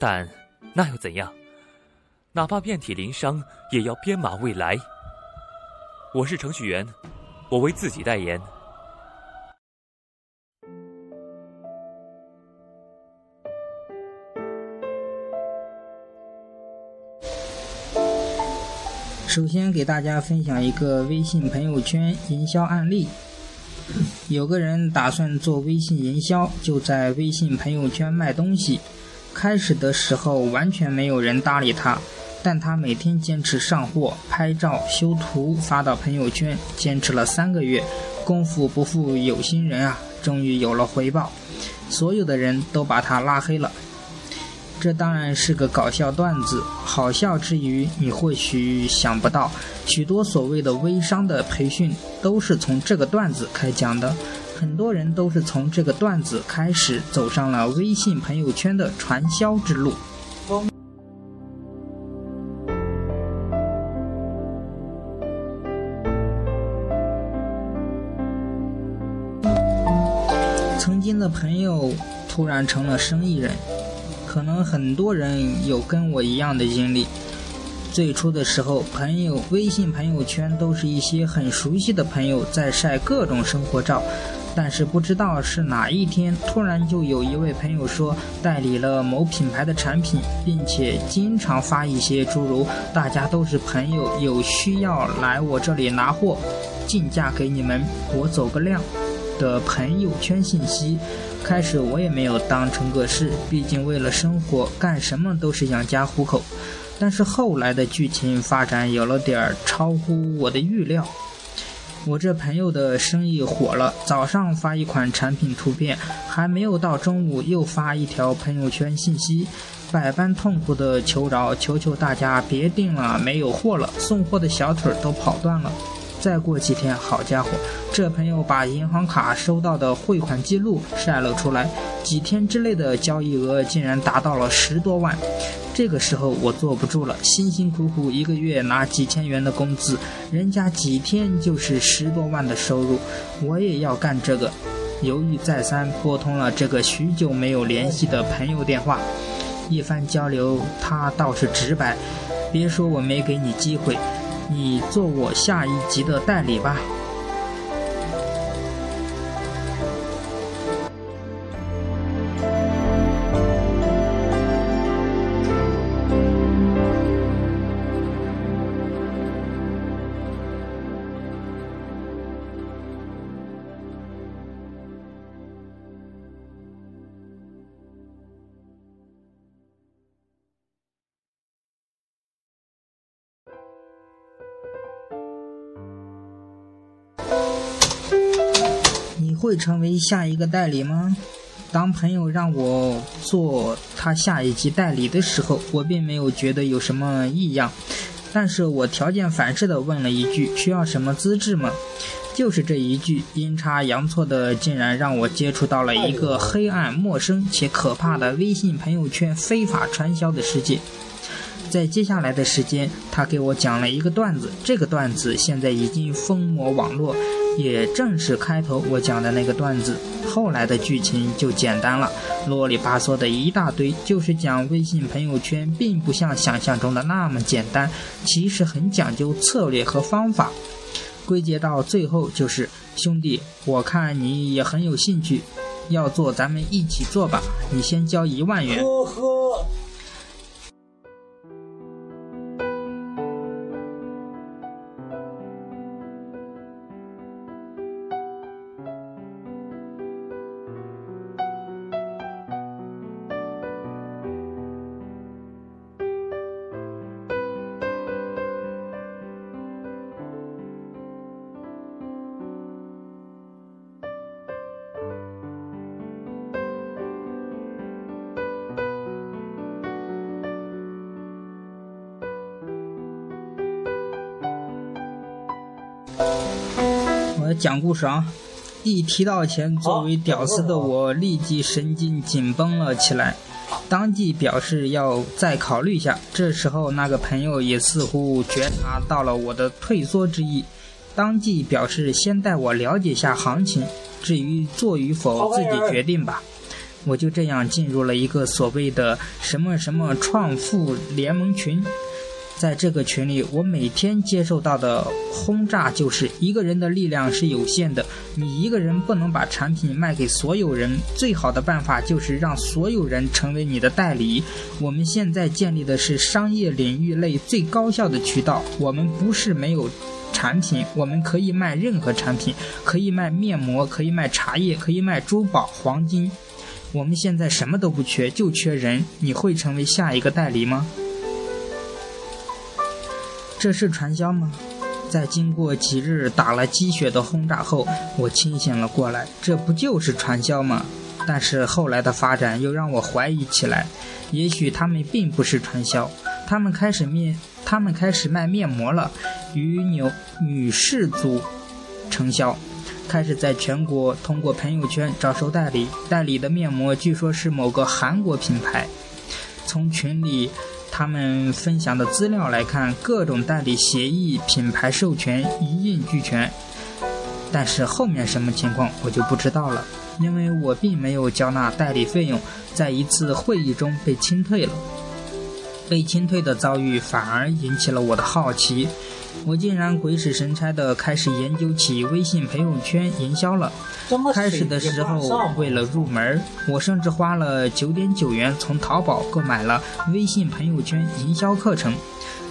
但那又怎样？哪怕遍体鳞伤，也要编码未来。我是程序员，我为自己代言。首先给大家分享一个微信朋友圈营销案例。有个人打算做微信营销，就在微信朋友圈卖东西。开始的时候完全没有人搭理他，但他每天坚持上货、拍照、修图，发到朋友圈，坚持了三个月，功夫不负有心人啊，终于有了回报。所有的人都把他拉黑了。这当然是个搞笑段子，好笑之余，你或许想不到，许多所谓的微商的培训都是从这个段子开讲的。很多人都是从这个段子开始走上了微信朋友圈的传销之路。曾经的朋友突然成了生意人，可能很多人有跟我一样的经历。最初的时候，朋友微信朋友圈都是一些很熟悉的朋友在晒各种生活照。但是不知道是哪一天，突然就有一位朋友说代理了某品牌的产品，并且经常发一些诸如“大家都是朋友，有需要来我这里拿货，进价给你们，我走个量”的朋友圈信息。开始我也没有当成个事，毕竟为了生活，干什么都是养家糊口。但是后来的剧情发展有了点儿超乎我的预料。我这朋友的生意火了，早上发一款产品图片，还没有到中午又发一条朋友圈信息，百般痛苦的求饶，求求大家别订了，没有货了，送货的小腿都跑断了。再过几天，好家伙，这朋友把银行卡收到的汇款记录晒了出来，几天之内的交易额竟然达到了十多万。这个时候我坐不住了，辛辛苦苦一个月拿几千元的工资，人家几天就是十多万的收入，我也要干这个。犹豫再三，拨通了这个许久没有联系的朋友电话，一番交流，他倒是直白，别说我没给你机会。你做我下一集的代理吧。会成为下一个代理吗？当朋友让我做他下一级代理的时候，我并没有觉得有什么异样，但是我条件反射的问了一句：“需要什么资质吗？”就是这一句阴差阳错的，竟然让我接触到了一个黑暗、陌生且可怕的微信朋友圈非法传销的世界。在接下来的时间，他给我讲了一个段子，这个段子现在已经疯魔网络。也正是开头我讲的那个段子，后来的剧情就简单了，啰里吧嗦的一大堆，就是讲微信朋友圈并不像想象中的那么简单，其实很讲究策略和方法。归结到最后就是，兄弟，我看你也很有兴趣，要做咱们一起做吧，你先交一万元。呵呵。我讲故事啊！一提到钱，作为屌丝的我立即神经紧绷了起来，当即表示要再考虑一下。这时候，那个朋友也似乎觉察到了我的退缩之意，当即表示先带我了解下行情，至于做与否自己决定吧。我就这样进入了一个所谓的什么什么创富联盟群。在这个群里，我每天接受到的轰炸就是一个人的力量是有限的，你一个人不能把产品卖给所有人，最好的办法就是让所有人成为你的代理。我们现在建立的是商业领域内最高效的渠道，我们不是没有产品，我们可以卖任何产品，可以卖面膜，可以卖茶叶，可以卖珠宝、黄金。我们现在什么都不缺，就缺人。你会成为下一个代理吗？这是传销吗？在经过几日打了鸡血的轰炸后，我清醒了过来。这不就是传销吗？但是后来的发展又让我怀疑起来。也许他们并不是传销，他们开始面，他们开始卖面膜了，与女女士组承销，开始在全国通过朋友圈招收代理。代理的面膜据说是某个韩国品牌。从群里。他们分享的资料来看，各种代理协议、品牌授权一应俱全，但是后面什么情况我就不知道了，因为我并没有交纳代理费用，在一次会议中被清退了。被清退的遭遇反而引起了我的好奇。我竟然鬼使神差地开始研究起微信朋友圈营销了。开始的时候，为了入门，我甚至花了九点九元从淘宝购买了微信朋友圈营销课程，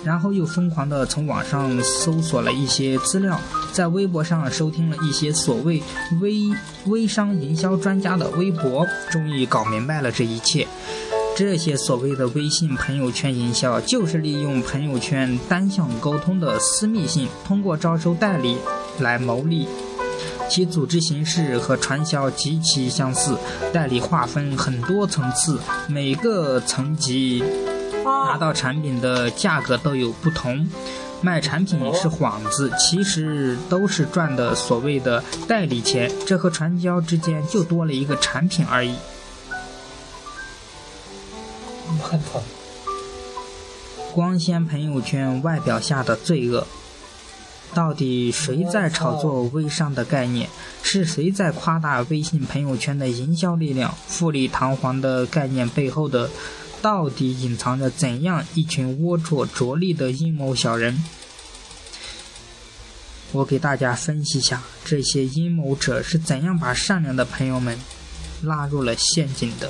然后又疯狂地从网上搜索了一些资料，在微博上收听了一些所谓微微商营销专家的微博，终于搞明白了这一切。这些所谓的微信朋友圈营销，就是利用朋友圈单向沟通的私密性，通过招收代理来牟利。其组织形式和传销极其相似，代理划分很多层次，每个层级拿到产品的价格都有不同。卖产品是幌子，其实都是赚的所谓的代理钱，这和传销之间就多了一个产品而已。很疼。光鲜朋友圈外表下的罪恶，到底谁在炒作微商的概念？是谁在夸大微信朋友圈的营销力量？富丽堂皇的概念背后的，到底隐藏着怎样一群龌龊拙劣的阴谋小人？我给大家分析一下，这些阴谋者是怎样把善良的朋友们拉入了陷阱的。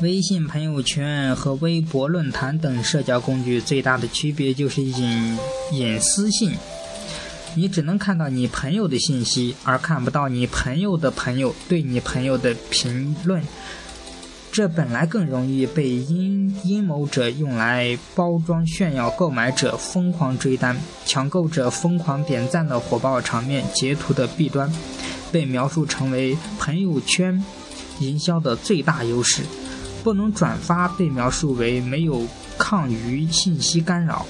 微信朋友圈和微博、论坛等社交工具最大的区别就是隐隐私性，你只能看到你朋友的信息，而看不到你朋友的朋友对你朋友的评论。这本来更容易被阴阴谋者用来包装炫耀，购买者疯狂追单，抢购者疯狂点赞的火爆场面截图的弊端，被描述成为朋友圈营销的最大优势。不能转发被描述为没有抗舆信息干扰，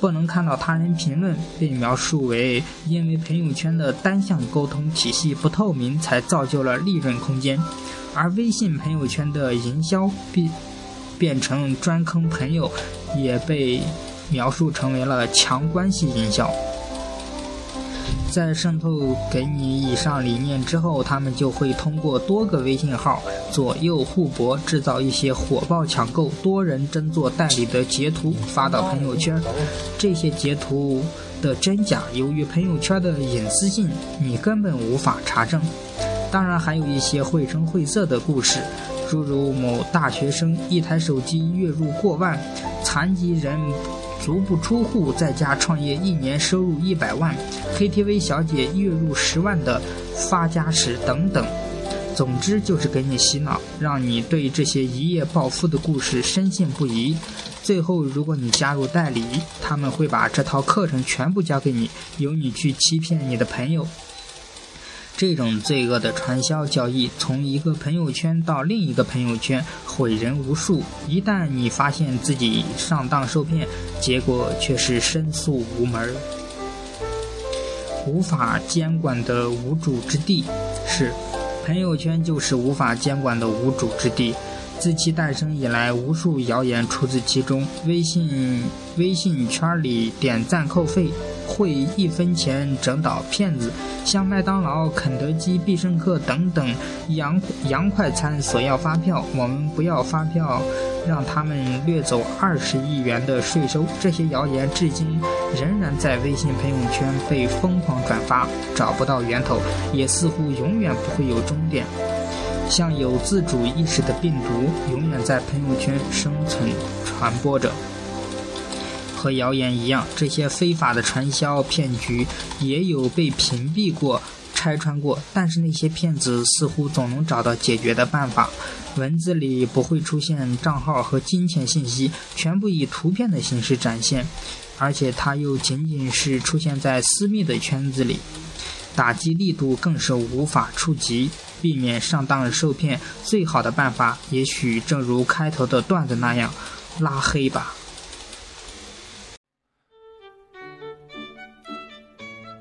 不能看到他人评论被描述为因为朋友圈的单向沟通体系不透明才造就了利润空间，而微信朋友圈的营销变变成专坑朋友，也被描述成为了强关系营销。在渗透给你以上理念之后，他们就会通过多个微信号左右互搏，制造一些火爆抢购、多人争做代理的截图发到朋友圈。这些截图的真假，由于朋友圈的隐私性，你根本无法查证。当然，还有一些绘声绘色的故事，诸如某大学生一台手机月入过万，残疾人足不出户在家创业一年收入一百万，KTV 小姐月入十万的发家史等等。总之就是给你洗脑，让你对这些一夜暴富的故事深信不疑。最后，如果你加入代理，他们会把这套课程全部交给你，由你去欺骗你的朋友。这种罪恶的传销交易，从一个朋友圈到另一个朋友圈，毁人无数。一旦你发现自己上当受骗，结果却是申诉无门。无法监管的无主之地，是朋友圈就是无法监管的无主之地。自其诞生以来，无数谣言出自其中。微信微信圈里点赞扣费。会一分钱整倒骗子，像麦当劳、肯德基、必胜客等等洋洋快餐索要发票，我们不要发票，让他们掠走二十亿元的税收。这些谣言至今仍然在微信朋友圈被疯狂转发，找不到源头，也似乎永远不会有终点。像有自主意识的病毒，永远在朋友圈生存传播着。和谣言一样，这些非法的传销骗局也有被屏蔽过、拆穿过，但是那些骗子似乎总能找到解决的办法。文字里不会出现账号和金钱信息，全部以图片的形式展现，而且它又仅仅是出现在私密的圈子里，打击力度更是无法触及。避免上当受骗，最好的办法也许正如开头的段子那样，拉黑吧。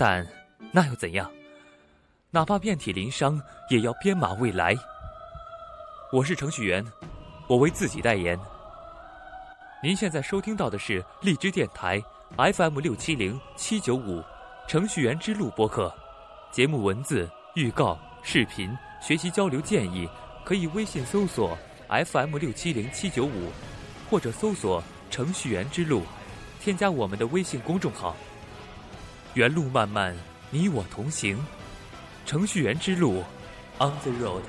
但那又怎样？哪怕遍体鳞伤，也要编码未来。我是程序员，我为自己代言。您现在收听到的是荔枝电台 FM 六七零七九五程序员之路播客。节目文字、预告、视频、学习交流建议，可以微信搜索 FM 六七零七九五，或者搜索程序员之路，添加我们的微信公众号。原路漫漫，你我同行。程序员之路，On the road。